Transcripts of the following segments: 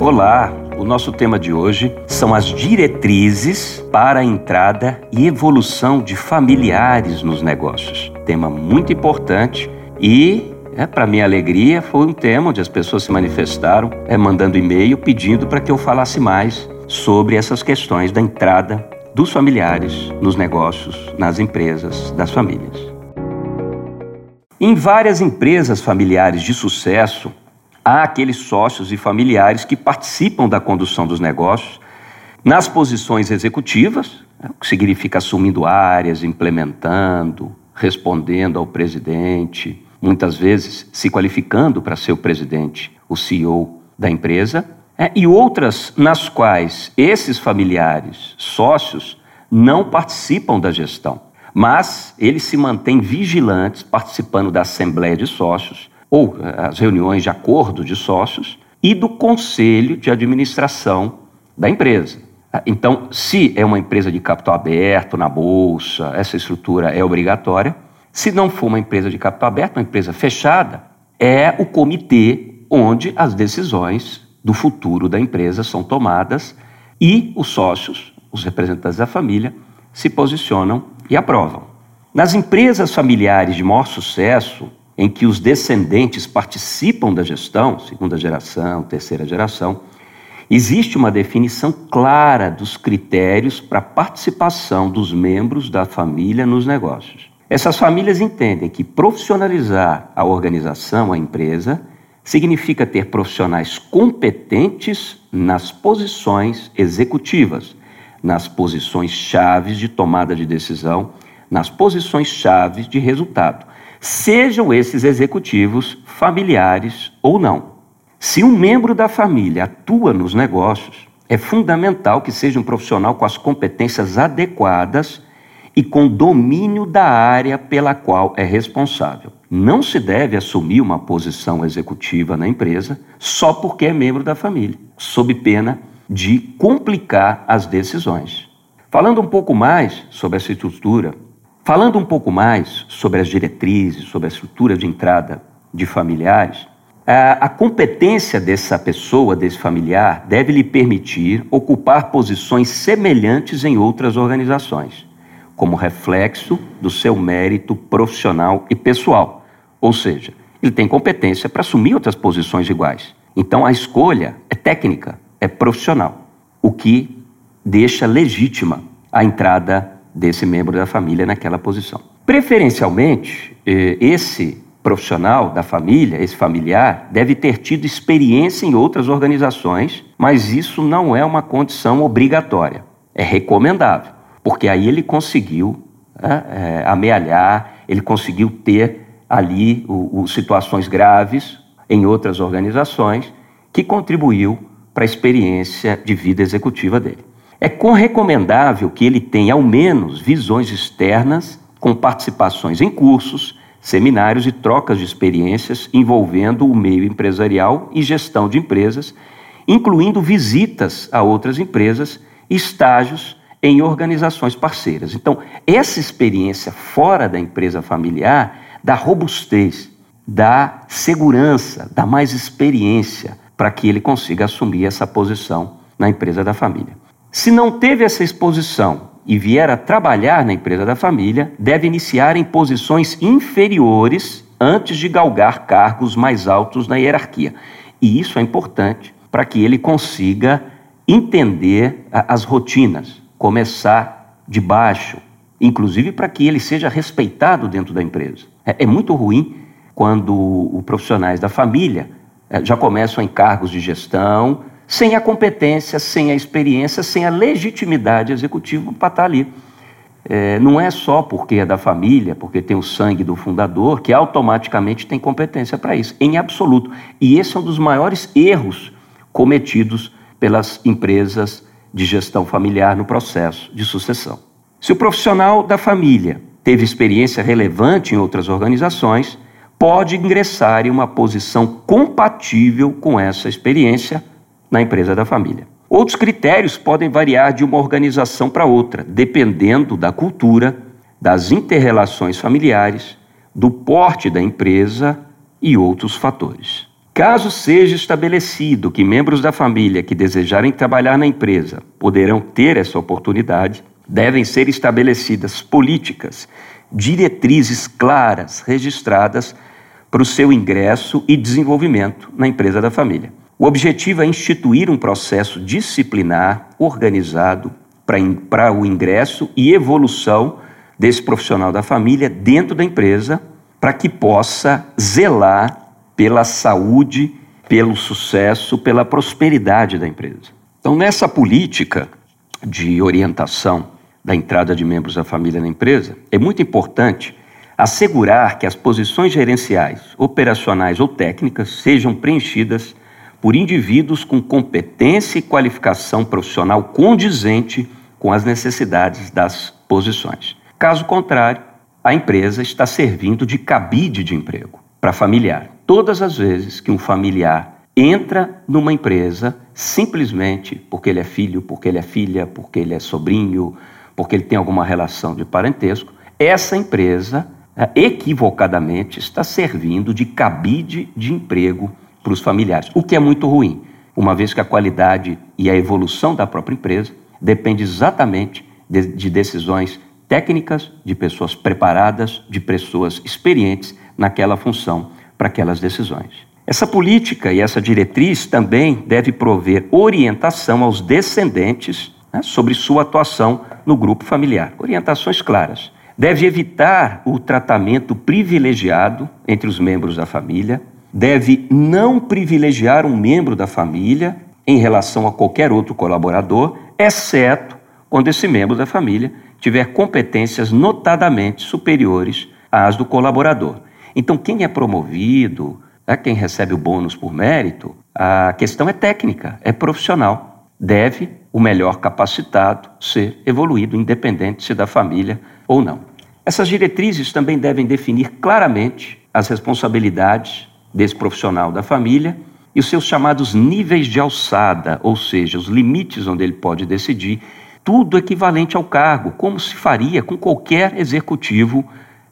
Olá, o nosso tema de hoje são as diretrizes para a entrada e evolução de familiares nos negócios. Tema muito importante e é, para minha alegria, foi um tema onde as pessoas se manifestaram, é, mandando e-mail pedindo para que eu falasse mais sobre essas questões da entrada dos familiares nos negócios, nas empresas, das famílias. Em várias empresas familiares de sucesso, há aqueles sócios e familiares que participam da condução dos negócios nas posições executivas, né, o que significa assumindo áreas, implementando, respondendo ao presidente, muitas vezes se qualificando para ser o presidente, o CEO da empresa, é, e outras nas quais esses familiares, sócios, não participam da gestão, mas eles se mantêm vigilantes, participando da assembleia de sócios ou é, as reuniões de acordo de sócios e do conselho de administração da empresa. Então, se é uma empresa de capital aberto na bolsa, essa estrutura é obrigatória. Se não for uma empresa de capital aberto, uma empresa fechada, é o comitê onde as decisões do futuro da empresa são tomadas e os sócios, os representantes da família, se posicionam e aprovam. Nas empresas familiares de maior sucesso, em que os descendentes participam da gestão, segunda geração, terceira geração, existe uma definição clara dos critérios para a participação dos membros da família nos negócios. Essas famílias entendem que profissionalizar a organização, a empresa, significa ter profissionais competentes nas posições executivas, nas posições chaves de tomada de decisão, nas posições chaves de resultado, sejam esses executivos familiares ou não. Se um membro da família atua nos negócios, é fundamental que seja um profissional com as competências adequadas e com domínio da área pela qual é responsável. Não se deve assumir uma posição executiva na empresa só porque é membro da família, sob pena de complicar as decisões. Falando um pouco mais sobre essa estrutura, falando um pouco mais sobre as diretrizes, sobre a estrutura de entrada de familiares, a competência dessa pessoa, desse familiar, deve lhe permitir ocupar posições semelhantes em outras organizações como reflexo do seu mérito profissional e pessoal. Ou seja, ele tem competência para assumir outras posições iguais. Então a escolha é técnica, é profissional, o que deixa legítima a entrada desse membro da família naquela posição. Preferencialmente, eh, esse profissional da família, esse familiar, deve ter tido experiência em outras organizações, mas isso não é uma condição obrigatória. É recomendável porque aí ele conseguiu né, é, amealhar, ele conseguiu ter ali o, o, situações graves em outras organizações, que contribuiu para a experiência de vida executiva dele. É recomendável que ele tenha, ao menos, visões externas com participações em cursos, seminários e trocas de experiências envolvendo o meio empresarial e gestão de empresas, incluindo visitas a outras empresas, estágios em organizações parceiras. Então, essa experiência fora da empresa familiar dá robustez, dá segurança, dá mais experiência para que ele consiga assumir essa posição na empresa da família. Se não teve essa exposição e vier a trabalhar na empresa da família, deve iniciar em posições inferiores antes de galgar cargos mais altos na hierarquia. E isso é importante para que ele consiga entender as rotinas, começar de baixo, inclusive para que ele seja respeitado dentro da empresa. É, é muito ruim quando os profissionais da família é, já começam em cargos de gestão, sem a competência, sem a experiência, sem a legitimidade executiva para estar ali. É, não é só porque é da família, porque tem o sangue do fundador, que automaticamente tem competência para isso, em absoluto. E esse é um dos maiores erros cometidos pelas empresas de gestão familiar no processo de sucessão. Se o profissional da família teve experiência relevante em outras organizações, pode ingressar em uma posição compatível com essa experiência na empresa da família. Outros critérios podem variar de uma organização para outra, dependendo da cultura, das interrelações familiares, do porte da empresa e outros fatores. Caso seja estabelecido que membros da família que desejarem trabalhar na empresa poderão ter essa oportunidade, devem ser estabelecidas políticas, diretrizes claras, registradas para o seu ingresso e desenvolvimento na empresa da família. O objetivo é instituir um processo disciplinar organizado para o ingresso e evolução desse profissional da família dentro da empresa, para que possa zelar pela saúde, pelo sucesso, pela prosperidade da empresa. Então, nessa política de orientação da entrada de membros da família na empresa, é muito importante assegurar que as posições gerenciais, operacionais ou técnicas sejam preenchidas por indivíduos com competência e qualificação profissional condizente com as necessidades das posições. Caso contrário, a empresa está servindo de cabide de emprego para familiar. Todas as vezes que um familiar entra numa empresa simplesmente porque ele é filho, porque ele é filha, porque ele é sobrinho, porque ele tem alguma relação de parentesco, essa empresa é, equivocadamente está servindo de cabide de emprego para os familiares, o que é muito ruim, uma vez que a qualidade e a evolução da própria empresa depende exatamente de, de decisões técnicas, de pessoas preparadas, de pessoas experientes naquela função para aquelas decisões. Essa política e essa diretriz também deve prover orientação aos descendentes né, sobre sua atuação no grupo familiar. Orientações claras. Deve evitar o tratamento privilegiado entre os membros da família, deve não privilegiar um membro da família em relação a qualquer outro colaborador, exceto quando esse membro da família tiver competências notadamente superiores às do colaborador. Então, quem é promovido, é quem recebe o bônus por mérito, a questão é técnica, é profissional. Deve o melhor capacitado ser evoluído, independente se da família ou não. Essas diretrizes também devem definir claramente as responsabilidades desse profissional da família e os seus chamados níveis de alçada, ou seja, os limites onde ele pode decidir, tudo equivalente ao cargo, como se faria com qualquer executivo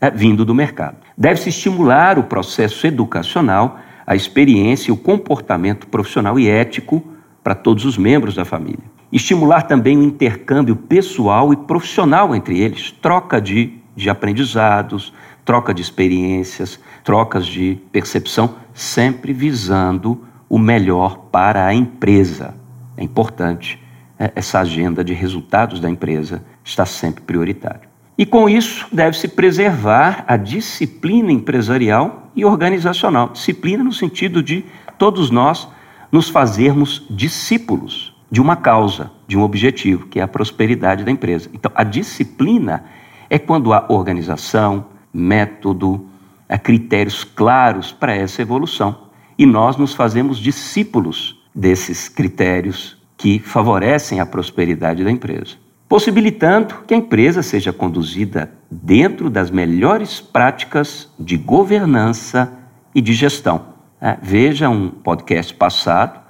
é, vindo do mercado. Deve-se estimular o processo educacional, a experiência e o comportamento profissional e ético para todos os membros da família. Estimular também o intercâmbio pessoal e profissional entre eles, troca de, de aprendizados, troca de experiências, trocas de percepção, sempre visando o melhor para a empresa. É importante, é, essa agenda de resultados da empresa está sempre prioritária. E com isso, deve-se preservar a disciplina empresarial e organizacional. Disciplina no sentido de todos nós nos fazermos discípulos de uma causa, de um objetivo, que é a prosperidade da empresa. Então, a disciplina é quando há organização, método, a critérios claros para essa evolução. E nós nos fazemos discípulos desses critérios que favorecem a prosperidade da empresa, possibilitando que a empresa seja conduzida dentro das melhores práticas de governança e de gestão. É, veja um podcast passado,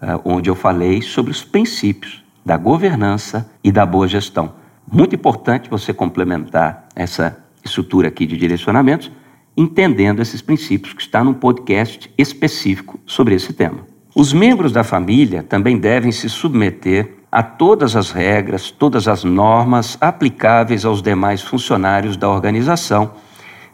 é, onde eu falei sobre os princípios da governança e da boa gestão. Muito importante você complementar essa estrutura aqui de direcionamentos entendendo esses princípios, que está num podcast específico sobre esse tema. Os membros da família também devem se submeter a todas as regras, todas as normas aplicáveis aos demais funcionários da organização,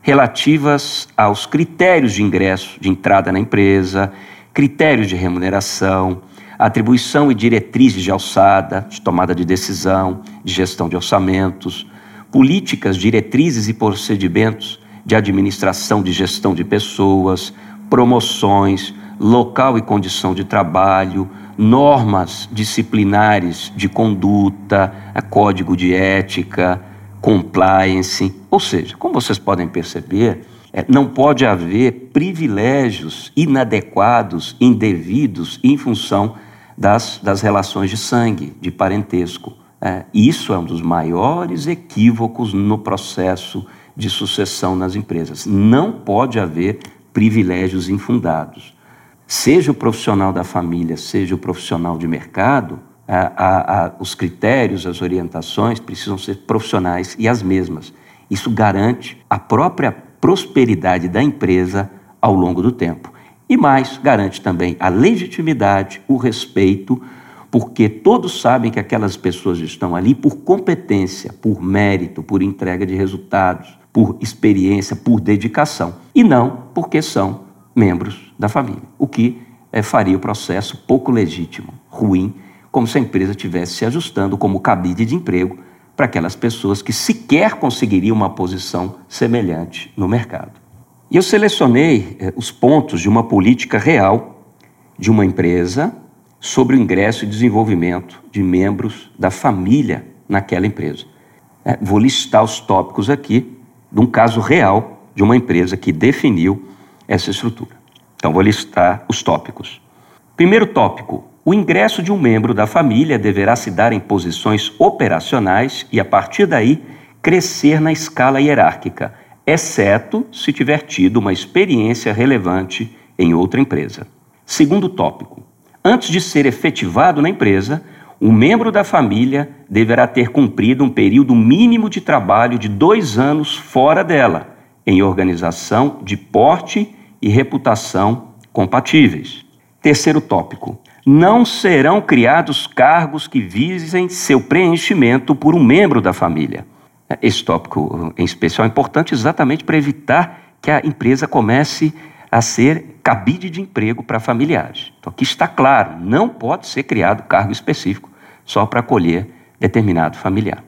relativas aos critérios de ingresso, de entrada na empresa, critérios de remuneração, atribuição e diretrizes de alçada, de tomada de decisão, de gestão de orçamentos, políticas, diretrizes e procedimentos de administração de gestão de pessoas, promoções, local e condição de trabalho, normas disciplinares de conduta, código de ética, compliance. Ou seja, como vocês podem perceber, é, não pode haver privilégios inadequados, indevidos, em função das, das relações de sangue, de parentesco. É, isso é um dos maiores equívocos no processo de sucessão nas empresas. Não pode haver privilégios infundados. Seja o profissional da família, seja o profissional de mercado, a, a, a, os critérios, as orientações precisam ser profissionais e as mesmas. Isso garante a própria prosperidade da empresa ao longo do tempo. E mais, garante também a legitimidade, o respeito, porque todos sabem que aquelas pessoas estão ali por competência, por mérito, por entrega de resultados, por experiência, por dedicação, e não porque são membros da família, o que é, faria o processo pouco legítimo, ruim, como se a empresa estivesse se ajustando como cabide de emprego para aquelas pessoas que sequer conseguiriam uma posição semelhante no mercado. E eu selecionei eh, os pontos de uma política real de uma empresa sobre o ingresso e desenvolvimento de membros da família naquela empresa. É, vou listar os tópicos aqui de um caso real de uma empresa que definiu essa estrutura. Então, vou listar os tópicos. Primeiro tópico: o ingresso de um membro da família deverá se dar em posições operacionais e, a partir daí, crescer na escala hierárquica exceto se tiver tido uma experiência relevante em outra empresa. Segundo tópico: antes de ser efetivado na empresa, um membro da família deverá ter cumprido um período mínimo de trabalho de dois anos fora dela, em organização de porte e reputação compatíveis. Terceiro tópico: não serão criados cargos que visem seu preenchimento por um membro da família. Esse tópico em especial é importante exatamente para evitar que a empresa comece a ser cabide de emprego para familiares. Então, aqui está claro: não pode ser criado cargo específico só para acolher determinado familiar.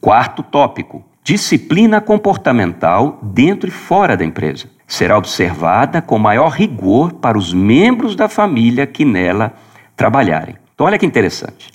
Quarto tópico: disciplina comportamental dentro e fora da empresa. Será observada com maior rigor para os membros da família que nela trabalharem. Então, olha que interessante.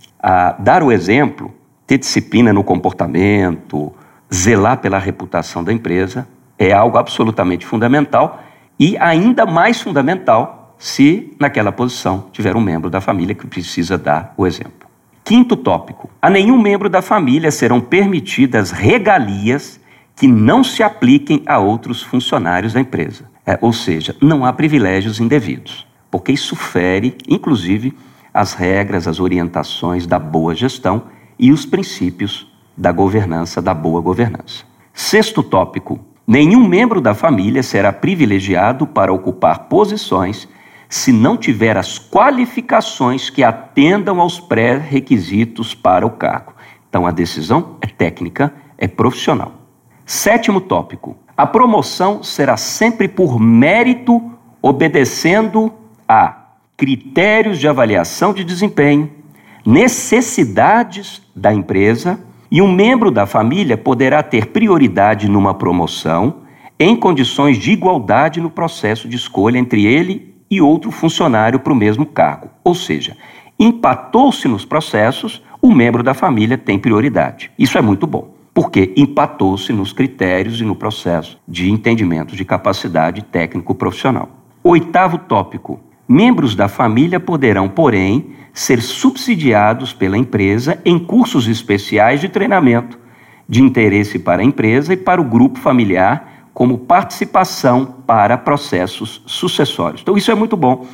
Dar o exemplo, ter disciplina no comportamento, zelar pela reputação da empresa é algo absolutamente fundamental e ainda mais fundamental se naquela posição tiver um membro da família que precisa dar o exemplo. Quinto tópico: a nenhum membro da família serão permitidas regalias que não se apliquem a outros funcionários da empresa. É, ou seja, não há privilégios indevidos, porque isso fere, inclusive, as regras, as orientações da boa gestão e os princípios da governança, da boa governança. Sexto tópico: nenhum membro da família será privilegiado para ocupar posições se não tiver as qualificações que atendam aos pré-requisitos para o cargo. Então a decisão é técnica, é profissional. Sétimo tópico: a promoção será sempre por mérito, obedecendo a critérios de avaliação de desempenho, necessidades da empresa e um membro da família poderá ter prioridade numa promoção em condições de igualdade no processo de escolha entre ele e outro funcionário para o mesmo cargo. Ou seja, empatou-se nos processos, o membro da família tem prioridade. Isso é muito bom, porque empatou-se nos critérios e no processo de entendimento de capacidade técnico-profissional. Oitavo tópico: membros da família poderão, porém, ser subsidiados pela empresa em cursos especiais de treinamento de interesse para a empresa e para o grupo familiar, como participação para processos sucessórios. Então, isso é muito bom.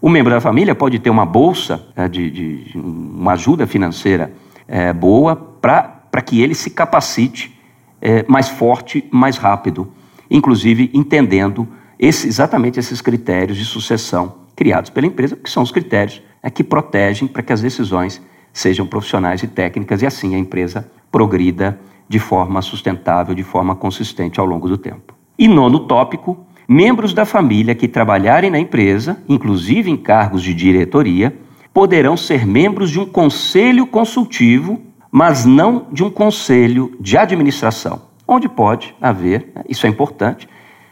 O membro da família pode ter uma bolsa, eh, de, de uma ajuda financeira é, boa para que ele se capacite é, mais forte, mais rápido, inclusive entendendo esse, exatamente esses critérios de sucessão criados pela empresa, que são os critérios é que protegem para que as decisões sejam profissionais e técnicas e assim a empresa progrida de forma sustentável, de forma consistente ao longo do tempo. E nono tópico, membros da família que trabalharem na empresa, inclusive em cargos de diretoria, poderão ser membros de um conselho consultivo, mas não de um conselho de administração, onde pode haver, né, isso é importante,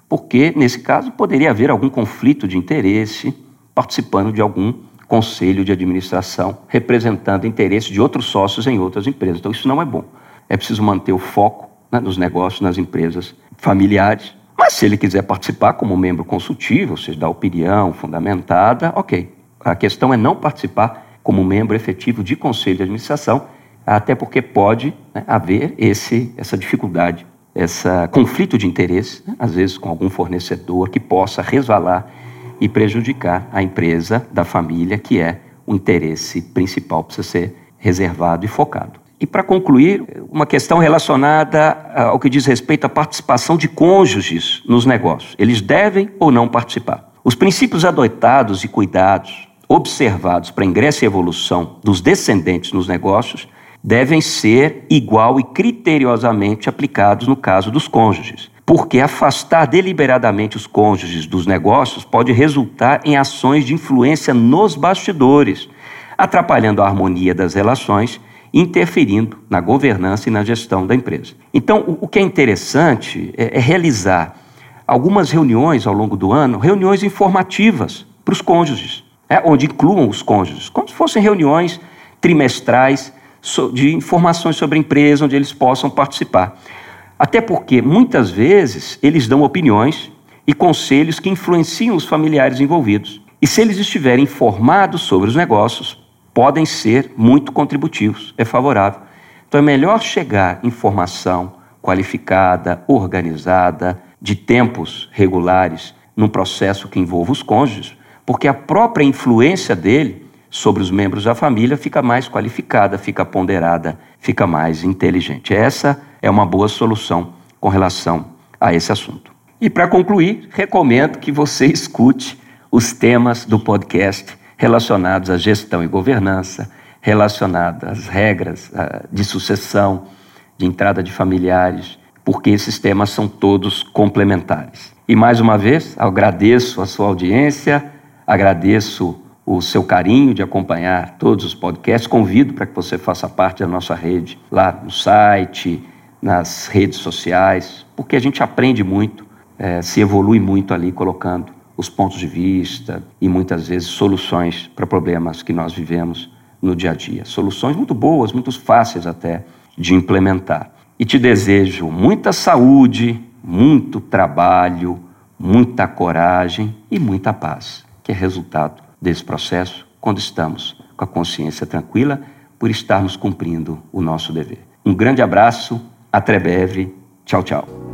porque nesse caso poderia haver algum conflito de interesse participando de algum conselho de administração representando interesses de outros sócios em outras empresas. Então, isso não é bom. É preciso manter o foco né, nos negócios, nas empresas familiares. Mas se ele quiser participar como membro consultivo, ou seja, dar opinião fundamentada, ok. A questão é não participar como membro efetivo de conselho de administração, até porque pode né, haver esse, essa dificuldade, esse conflito de interesse, né, às vezes com algum fornecedor que possa resvalar e prejudicar a empresa da família, que é o interesse principal, precisa ser reservado e focado. E para concluir, uma questão relacionada ao que diz respeito à participação de cônjuges nos negócios. Eles devem ou não participar? Os princípios adotados e cuidados observados para ingresso e evolução dos descendentes nos negócios devem ser igual e criteriosamente aplicados no caso dos cônjuges, porque afastar deliberadamente os cônjuges dos negócios pode resultar em ações de influência nos bastidores, atrapalhando a harmonia das relações interferindo na governança e na gestão da empresa. Então, o que é interessante é, é realizar algumas reuniões ao longo do ano, reuniões informativas para os cônjuges, é, onde incluam os cônjuges, como se fossem reuniões trimestrais de informações sobre a empresa, onde eles possam participar. Até porque, muitas vezes, eles dão opiniões e conselhos que influenciam os familiares envolvidos. E se eles estiverem informados sobre os negócios, podem ser muito contributivos, é favorável. Então é melhor chegar informação qualificada, organizada, de tempos regulares, num processo que envolva os cônjuges, porque a própria influência dele sobre os membros da família fica mais qualificada, fica ponderada, fica mais inteligente. Essa é uma boa solução com relação a esse assunto. E para concluir, recomendo que você escute os temas do podcast relacionados à gestão e governança, relacionados às regras ah, de sucessão, de entrada de familiares, porque esses temas são todos complementares. E mais uma vez, agradeço a sua audiência, agradeço o seu carinho de acompanhar todos os podcasts. Convido para que você faça parte da nossa rede lá no site, nas redes sociais, porque a gente aprende muito, é, se evolui muito ali colocando os pontos de vista e muitas vezes soluções para problemas que nós vivemos no dia a dia. Soluções muito boas, muito fáceis até de implementar. E te desejo muita saúde, muito trabalho, muita coragem e muita paz, que é resultado desse processo quando estamos com a consciência tranquila por estarmos cumprindo o nosso dever. Um grande abraço, até breve, tchau, tchau.